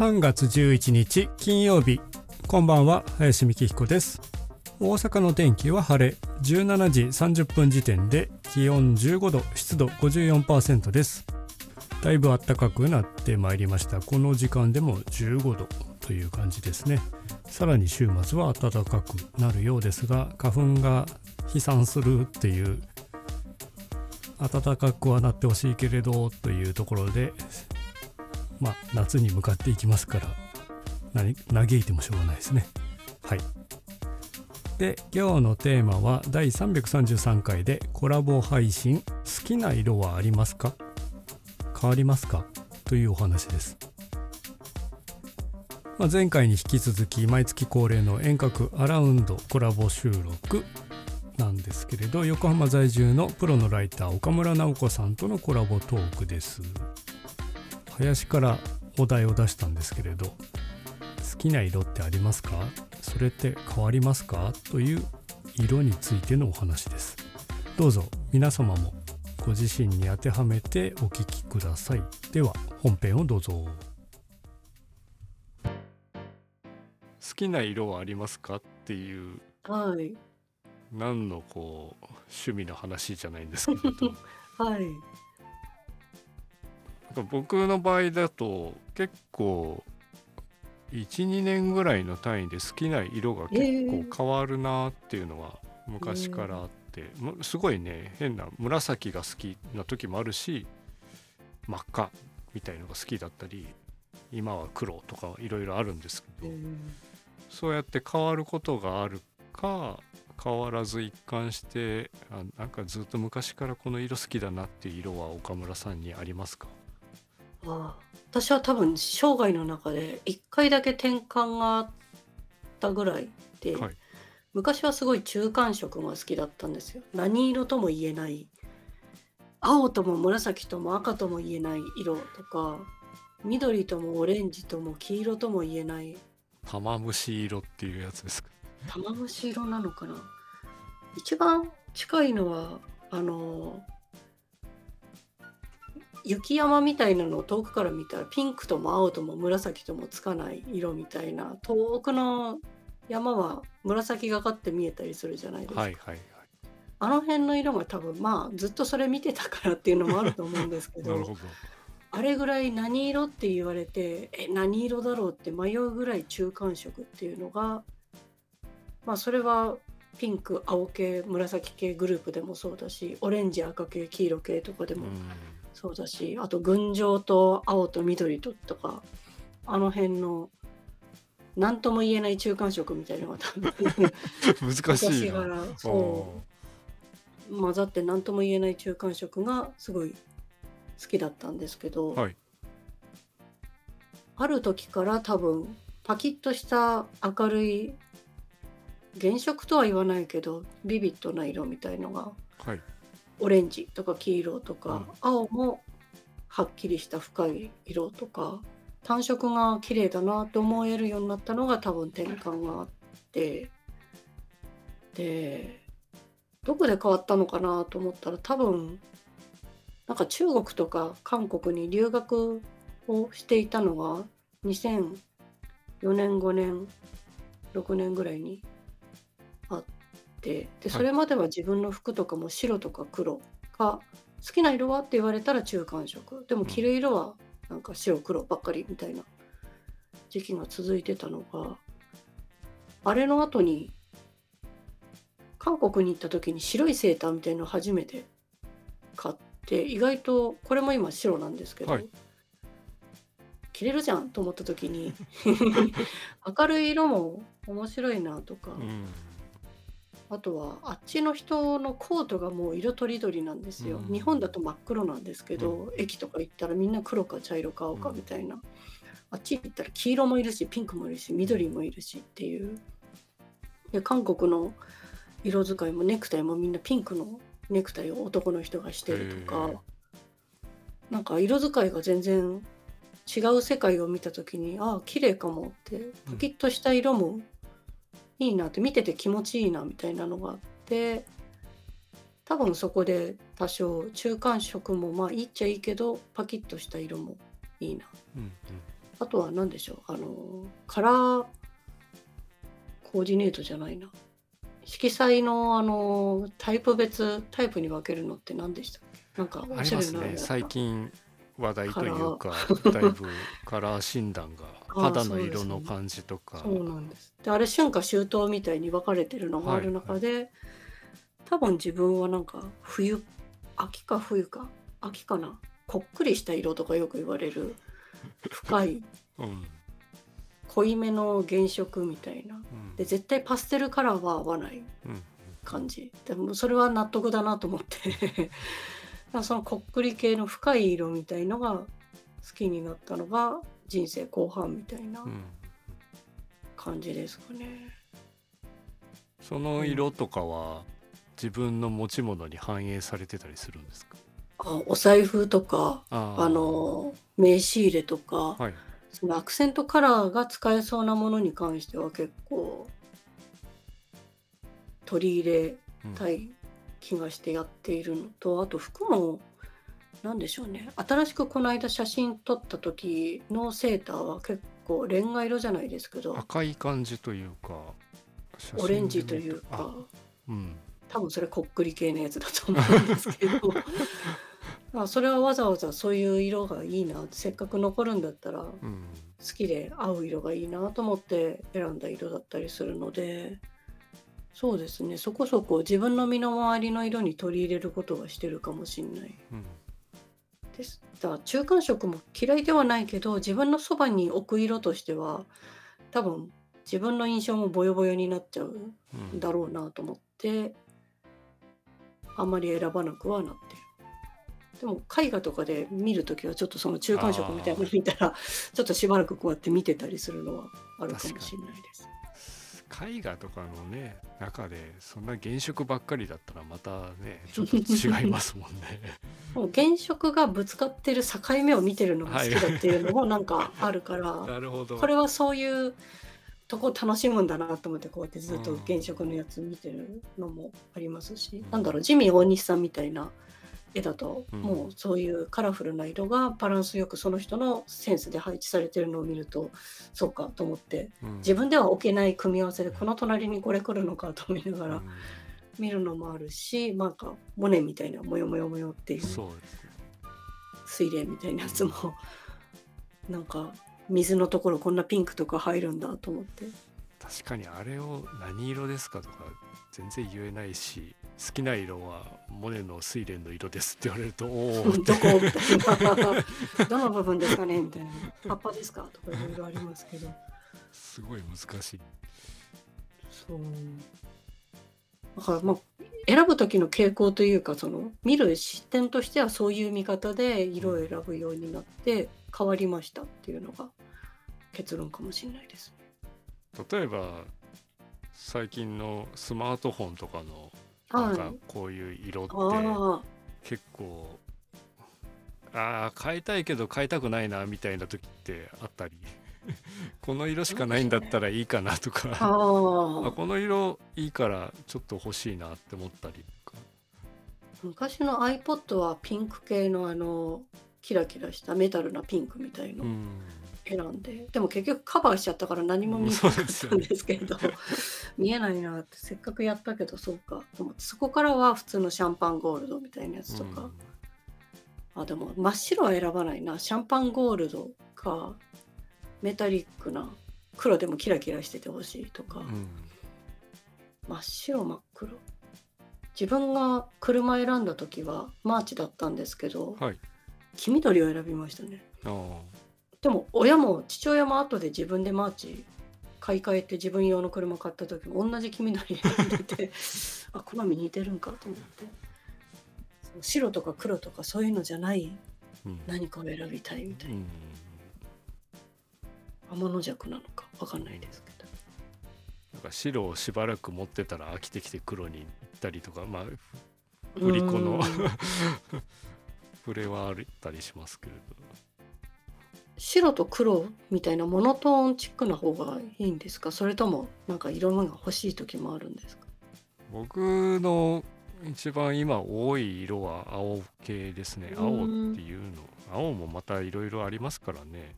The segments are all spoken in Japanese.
3月11日金曜日こんばんは林美希彦です。大阪の天気は晴れ。17時30分時点で気温15度湿度54%です。だいぶ暖かくなってまいりました。この時間でも15度という感じですね。さらに週末は暖かくなるようですが花粉が飛散するっていう暖かくはなってほしいけれどというところでまあ夏に向かっていきますから嘆いてもしょうがないですね。はい。で今日のテーマは第333回でコラボ配信好きな色はありますか？変わりますか？というお話です。まあ、前回に引き続き毎月恒例の遠隔アラウンドコラボ収録なんですけれど横浜在住のプロのライター岡村直子さんとのコラボトークです。林からお題を出したんですけれど好きな色ってありますか？それって変わりますか？という色についてのお話です。どうぞ皆様もご自身に当てはめてお聞きください。では本編をどうぞ。好きな色はありますか？っていうはい。何のこう趣味の話じゃないんですけれど。はい。僕の場合だと結構12年ぐらいの単位で好きな色が結構変わるなっていうのは昔からあって、むすごいね変な紫が好きな時もあるし真っ赤みたいのが好きだったり今は黒とかいろいろあるんですけど、うん。そうやって変わることがあるか変わらず一貫してあなんかずっと昔からこの色好きだなっていう色は岡村さんにありますか？ああ私は多分生涯の中で1回だけ転換があったぐらいで、はい。昔はすごい中間色が好きだったんですよ。何色とも言えない。青とも紫とも赤とも言えない。色とか緑ともオレンジとも黄色とも言えない。玉虫色っていうやつですか？玉虫色なのかな。一番近いのはあの雪山みたいなのを遠くから見たらピンクとも青とも紫ともつかない色みたいな遠くの山は紫がかって見えたりするじゃないですか、はいはいあの辺の色が多分まあずっとそれ見てたからっていうのもあると思うんですけどはいなるほど。あれぐらい何色って言われてえ何色だろうって迷うぐらい中間色っていうのがまあそれはピンク青系紫系グループでもそうだしオレンジ赤系黄色系とかでもうんそうだしあと群青と青と緑ととかあの辺の何とも言えない中間色みたいなのが多分 難しいな。昔からそう。混ざって何とも言えない中間色がすごい好きだったんですけど、はい。ある時から多分パキッとした明るい原色とは言わないけどビビッドな色みたいのがはいオレンジとか黄色とか、うん。青もはっきりした深い色とか単色が綺麗だなと思えるようになったのが多分転換があってでどこで変わったのかなと思ったら多分なんか中国とか韓国に留学をしていたのが2004年5年6年ぐらいにてでそれまでは自分の服とかも白とか黒が好きな色はって言われたら中間色。でも着る色はなんか白黒ばっかりみたいな時期が続いてたのがあれの後に韓国に行った時に白いセーターみたいのを初めて買って意外とこれも今白なんですけど、はい。着れるじゃんと思った時に 明るい色も面白いなとか、うんあとはあっちの人のコートがもう色とりどりなんですよ、うん。日本だと真っ黒なんですけど、駅とか行ったらみんな黒か茶色か青かみたいな、あっち行ったら黄色もいるしピンクもいるし緑もいるしっていう。で韓国の色使いもネクタイもみんなピンクのネクタイを男の人がしてるとへかなんか色使いが全然違う世界を見た時にああ綺麗かもってパキッとした色もいいなって見てて気持ちいいなみたいなのがあって多分そこで多少中間色もまあいいっちゃいいけどパキッとした色もいいな。うんあとは何でしょう？あのカラーコーディネートじゃないな。色彩のあのタイプ別タイプに分けるのって何でした？っけなんかありますね。最近話題というかだいぶカラー診断が 肌の色の感じとか。そうなんです。であれ春夏秋冬みたいに分かれてるのがある中で、はいはい、多分自分はなんか冬秋か冬か秋かなこっくりした色とかよく言われる深い、うん、濃いめの原色みたいな、うん、で絶対パステルカラーは合わない感じ、でもそれは納得だなと思ってそのこっくり系の深い色みたいのが好きになったのが人生後半みたいな感じですかね。その色とかは自分の持ち物に反映されてたりするんですか？あお財布とかあの名刺入れとか、はい、そのアクセントカラーが使えそうなものに関しては結構取り入れたい気がしてやっているのと、うん、あと服も何でしょうね。新しくこの間写真撮った時のセーターは結構レンガ色じゃないですけど赤い感じというかオレンジというか、うん、多分それこっくり系のやつだと思うんですけど。あそれはわざわざそういう色がいいなせっかく残るんだったら、好きで合う色がいいなと思って選んだ色だったりするのでそうですねそこそこ自分の身の回りの色に取り入れることはしてるかもしんない。うんですだ中間色も嫌いではないけど自分のそばに置く色としては多分自分の印象もボヨボヨになっちゃうんだろうなと思って、あんまり選ばなくはなってる。でも絵画とかで見るときはちょっとその中間色みたいなの見たらちょっとしばらくこうやって見てたりするのはあるかもしれないです。絵画とかのね中でそんな原色ばっかりだったらまたねちょっと違いますもんね。もう原色がぶつかってる境目を見てるのが好きだっていうのもなんかあるから、なるほど。これはそういうとこ楽しむんだなと思ってこうやってずっと原色のやつ見てるのもありますし、うん、なんだろうジミー大西さんみたいな絵だと、もうそういうカラフルな色がバランスよくその人のセンスで配置されてるのを見るとそうかと思って、うん、自分では置けない組み合わせでこの隣にこれ来るのかと思いながら見るのもあるし、なんかモネみたいなモヨモヨモヨっていう水霊みたいなやつもなんか水のところこんなピンクとか入るんだと思って。確かにあれを何色ですかとか全然言えないし好きな色はモネの睡蓮の色ですって言われるとおおどこみたいなどの部分ですかねみたいな葉っぱですかとかいろいろありますけどすごい難しいそうだからまあ選ぶ時の傾向というかその見る視点としてはそういう見方で色を選ぶようになって変わりましたっていうのが結論かもしれないです。例えば最近のスマートフォンとかのなんかこういう色って結構ああ変えたいけど変えたくないなみたいな時ってあったり この色しかないんだったらいいかなとかあ この色いいからちょっと欲しいなって思ったりとか。昔の iPod はピンク系のあのキラキラしたメタルなピンクみたいの選んで、でも結局カバーしちゃったから何も見えなかったんですけど、見えないなって。せっかくやったけどそうか。と思ってそこからは普通のシャンパンゴールドみたいなやつとか、あでも真っ白は選ばないな。シャンパンゴールドかメタリックな。黒でもキラキラしててほしいとか、うん、真っ白真っ黒。自分が車選んだ時はマーチだったんですけど、はい、黄緑を選びましたねでも親も父親も後で自分でマーチ買い替えて自分用の車買った時も同じ黄緑選んでて あ好み似てるんかと思って。白とか黒とかそういうのじゃない何かを選びたいみたいな。うん。天の弱なのか分かんないですけど。なんか白をしばらく持ってたら飽きてきて黒に行ったりとかまあ振り子の 触れはあったりしますけれど白と黒みたいなモノトーンチックな方がいいんですか？それともなんか色味が欲しい時もあるんですか？僕の一番今多い色は青系ですね。青っていうの青もまたいろいろありますからね。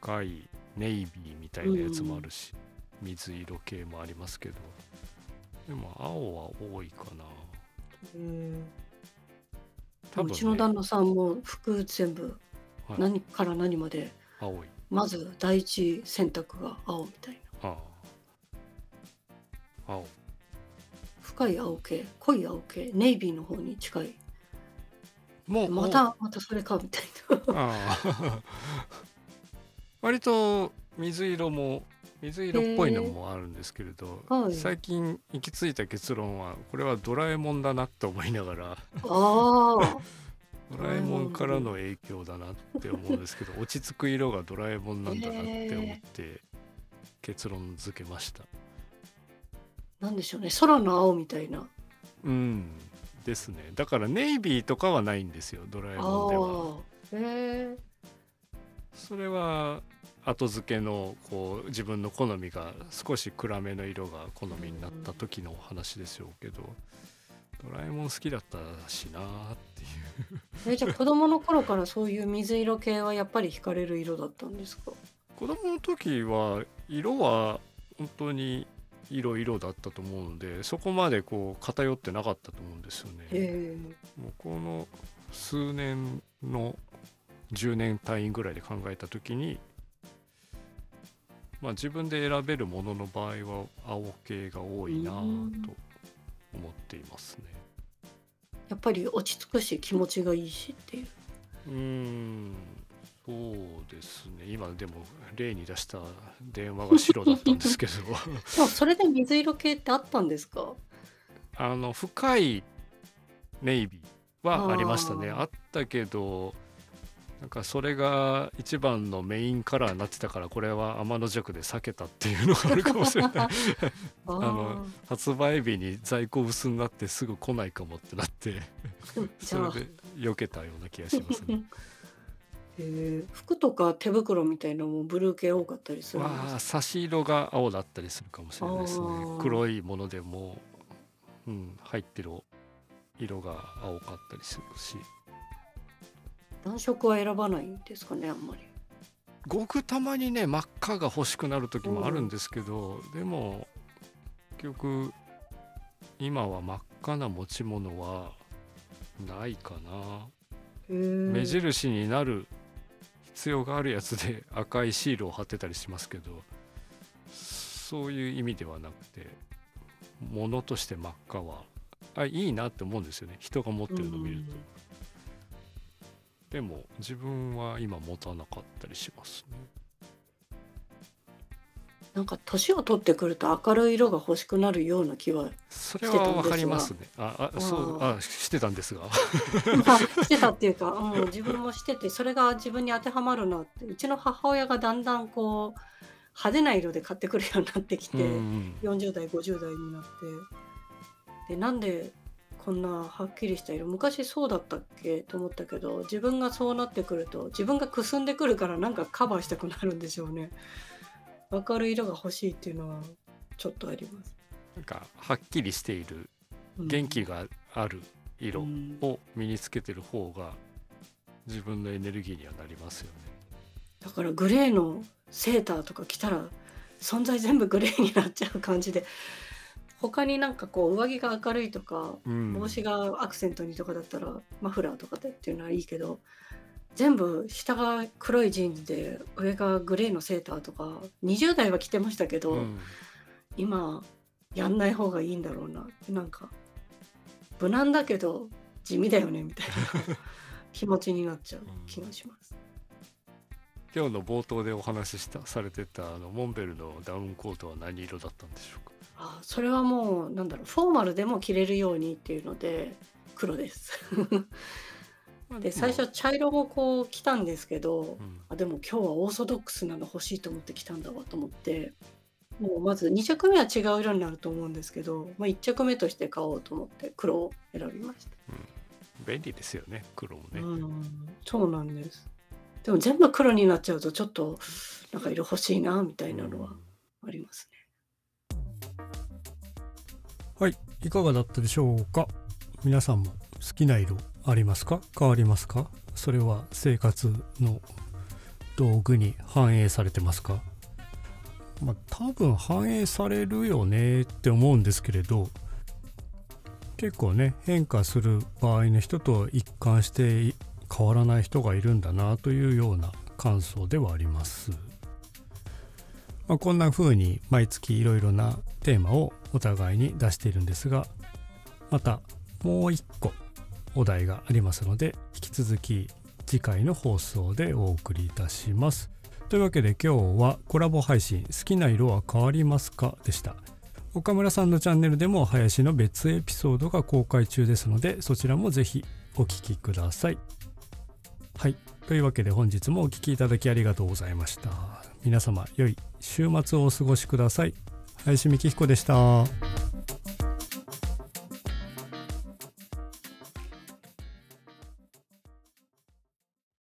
深いネイビーみたいなやつもあるし、水色系もありますけど。でも青は多いかな。うん多分、ね、うちの旦那さんも服全部はい。何から何まで青い。まず第一選択が青みたいな。ああ。青。深い青系濃い青系ネイビーの方に近い。もうまたまたそれかみたいな。ああ。割と水色も水色っぽいのもあるんですけれど、はい。最近行き着いた結論はこれはドラえもんだなって思いながら。ああ ドラえもんからの影響だなって思うんですけど落ち着く色がドラえもんなんだなって思って結論付けました。なんでしょうね。空の青みたいな。うん。ですね。だからネイビーとかはないんですよドラえもんでは。えそれは後付けのこう自分の好みが少し暗めの色が好みになった時のお話でしょうけどドラえもん好きだったしなーっていう。えじゃあ子供の頃からそういう水色系はやっぱり惹かれる色だったんですか？子供の時は色は本当に色々だったと思うのでそこまでこう偏ってなかったと思うんですよね。へえ。もうこの数年の10年単位ぐらいで考えた時にまあ自分で選べるものの場合は青系が多いなうんと思っていますね。やっぱり落ち着くし気持ちがいいしっていう。うーんそうですね。今でも例に出した電話が白だったんですけど。でもそれで水色系ってあったんですか？あの深いネイビーはありましたね。あったけどなんかそれが一番のメインカラーになってたからこれは天の弱で避けたっていうのがあるかもしれない。あ あの発売日に在庫薄になってすぐ来ないかもってなって それで避けたような気がしますね。へえ服とか手袋みたいなのもブルー系多かったりするんです差し色が青だったりするかもしれないですね。黒いものでも、うん、入ってる色が青かったりするし暖色は選ばないんですかねあんまり。ごくたまにね真っ赤が欲しくなる時もあるんですけど、でも結局今は真っ赤な持ち物はないかな、目印になる必要があるやつで 赤いシールを貼ってたりしますけどそういう意味ではなくて物として真っ赤はあいいなって思うんですよね。人が持ってるのを見ると。でも自分は今持たなかったりしますね。なんか年を取ってくると明るい色が欲しくなるような気はそれはわかりますね。ああそうああしてたんですが。ま あしてたっていうか、うん、自分もしててそれが自分に当てはまるなってうちの母親がだんだんこう派手な色で買ってくるようになってきて、うん40代50代になってでなんでこんなはっきりした色昔そうだったっけと思ったけど自分がそうなってくると自分がくすんでくるからなんかカバーしたくなるんでしょうね。明るい色が欲しいっていうのはちょっとあります、なんかはっきりしているうん。元気がある色うん。を身につけてる方が自分のエネルギーにはなりますよね。だからグレーのセーターとか着たら存在全部グレーになっちゃう感じで他になんかこう上着が明るいとかうん。帽子がアクセントにとかだったらマフラーとかでっていうのはいいけど全部下が黒いジーンズで上がグレーのセーターとか20代は着てましたけど、うん。今やんない方がいいんだろうな。ってなんか無難だけど地味だよねみたいな。気持ちになっちゃう気がします。今日の冒頭でお話ししたされてたあのモンベルのダウンコートは何色だったんでしょうか？あそれはもうなんだろうフォーマルでも着れるようにっていうので黒です。で最初茶色もこう着たんですけどうんあでも今日はオーソドックスなの欲しいと思って着たんだわと思ってもうまず2着目は違う色になると思うんですけど、まあ、1着目として買おうと思って黒を選びました。便利ですよね黒もね。うんそうなんです。でも全部黒になっちゃうとちょっとなんか色欲しいなみたいなのはありますね。はいいかがだったでしょうか？皆さんも好きな色ありますか？変わりますか？それは生活の道具に反映されてますか？まあ多分反映されるよねって思うんですけれど結構ね変化する場合の人と一貫して変わらない人がいるんだなというような感想ではあります。まあ、こんな風に毎月いろいろなテーマをお互いに出しているんですがまたもう一個お題がありますので引き続き次回の放送でお送りいたします。というわけで今日はコラボ配信「好きな色は変わりますか?」でした。岡村さんのチャンネルでも林の別エピソードが公開中ですのでそちらもぜひお聴きください。はい。というわけで本日もお聴きいただきありがとうございました。皆様良い週末をお過ごしください。林美希彦でした。